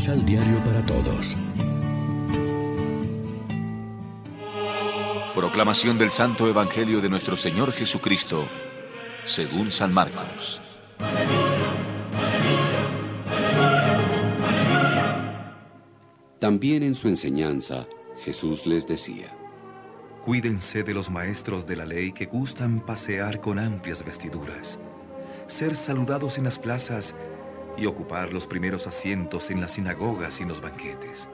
Misal Diario para Todos. Proclamación del Santo Evangelio de nuestro Señor Jesucristo, según San Marcos. También en su enseñanza, Jesús les decía, Cuídense de los maestros de la ley que gustan pasear con amplias vestiduras, ser saludados en las plazas y ocupar los primeros asientos en las sinagogas y en los banquetes.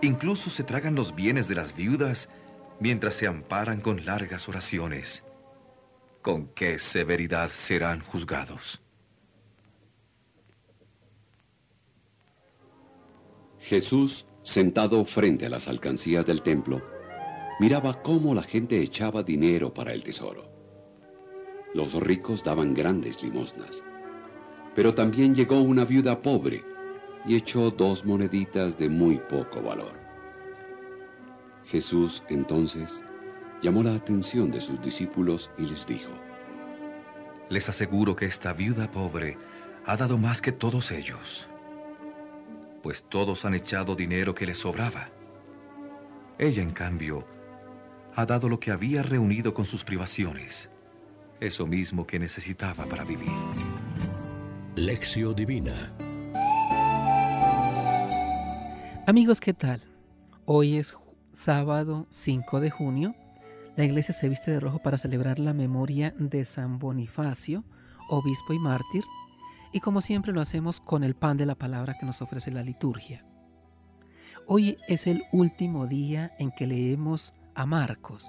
Incluso se tragan los bienes de las viudas mientras se amparan con largas oraciones. ¿Con qué severidad serán juzgados? Jesús, sentado frente a las alcancías del templo, miraba cómo la gente echaba dinero para el tesoro. Los ricos daban grandes limosnas, pero también llegó una viuda pobre y echó dos moneditas de muy poco valor. Jesús entonces llamó la atención de sus discípulos y les dijo, Les aseguro que esta viuda pobre ha dado más que todos ellos, pues todos han echado dinero que les sobraba. Ella, en cambio, ha dado lo que había reunido con sus privaciones, eso mismo que necesitaba para vivir. Lección Divina Amigos, ¿qué tal? Hoy es sábado 5 de junio. La iglesia se viste de rojo para celebrar la memoria de San Bonifacio, obispo y mártir, y como siempre lo hacemos con el pan de la palabra que nos ofrece la liturgia. Hoy es el último día en que leemos a Marcos.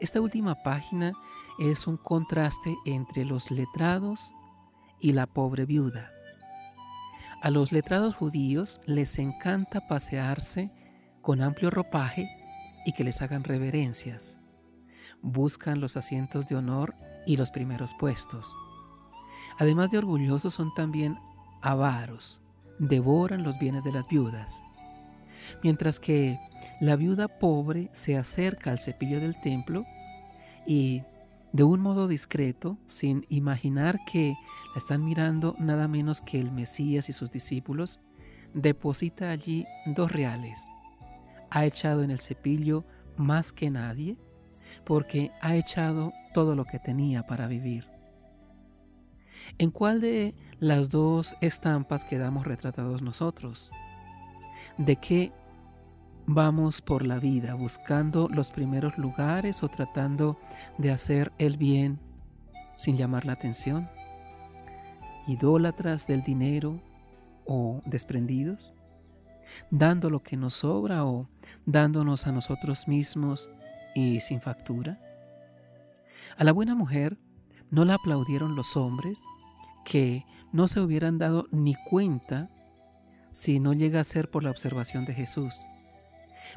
Esta última página es un contraste entre los letrados y la pobre viuda. A los letrados judíos les encanta pasearse con amplio ropaje y que les hagan reverencias. Buscan los asientos de honor y los primeros puestos. Además de orgullosos son también avaros, devoran los bienes de las viudas. Mientras que la viuda pobre se acerca al cepillo del templo y de un modo discreto, sin imaginar que están mirando nada menos que el Mesías y sus discípulos, deposita allí dos reales. Ha echado en el cepillo más que nadie porque ha echado todo lo que tenía para vivir. ¿En cuál de las dos estampas quedamos retratados nosotros? ¿De qué vamos por la vida buscando los primeros lugares o tratando de hacer el bien sin llamar la atención? ¿Idólatras del dinero o desprendidos? ¿Dando lo que nos sobra o dándonos a nosotros mismos y sin factura? A la buena mujer no la aplaudieron los hombres que no se hubieran dado ni cuenta si no llega a ser por la observación de Jesús.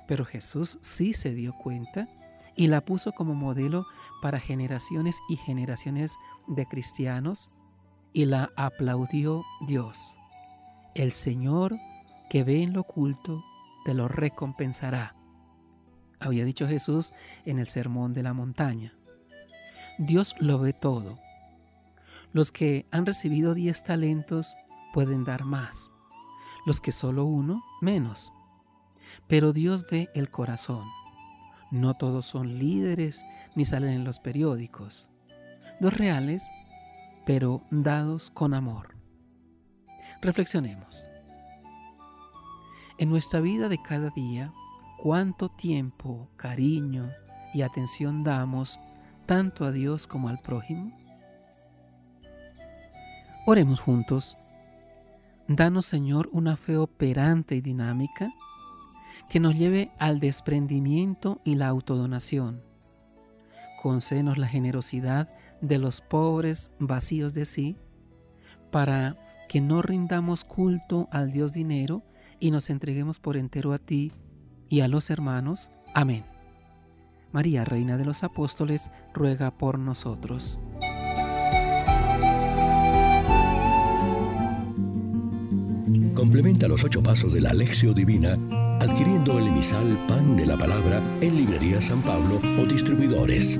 Pero Jesús sí se dio cuenta y la puso como modelo para generaciones y generaciones de cristianos y la aplaudió Dios. El Señor que ve en lo oculto te lo recompensará. Había dicho Jesús en el Sermón de la Montaña. Dios lo ve todo. Los que han recibido diez talentos pueden dar más. Los que solo uno, menos. Pero Dios ve el corazón. No todos son líderes ni salen en los periódicos. Los reales, pero dados con amor. Reflexionemos. En nuestra vida de cada día, ¿cuánto tiempo, cariño y atención damos tanto a Dios como al prójimo? Oremos juntos. Danos, Señor, una fe operante y dinámica que nos lleve al desprendimiento y la autodonación. Concédenos la generosidad de los pobres vacíos de sí, para que no rindamos culto al Dios dinero y nos entreguemos por entero a ti y a los hermanos. Amén. María, Reina de los Apóstoles, ruega por nosotros. Complementa los ocho pasos de la Alexio Divina adquiriendo el emisal Pan de la Palabra en Librería San Pablo o distribuidores.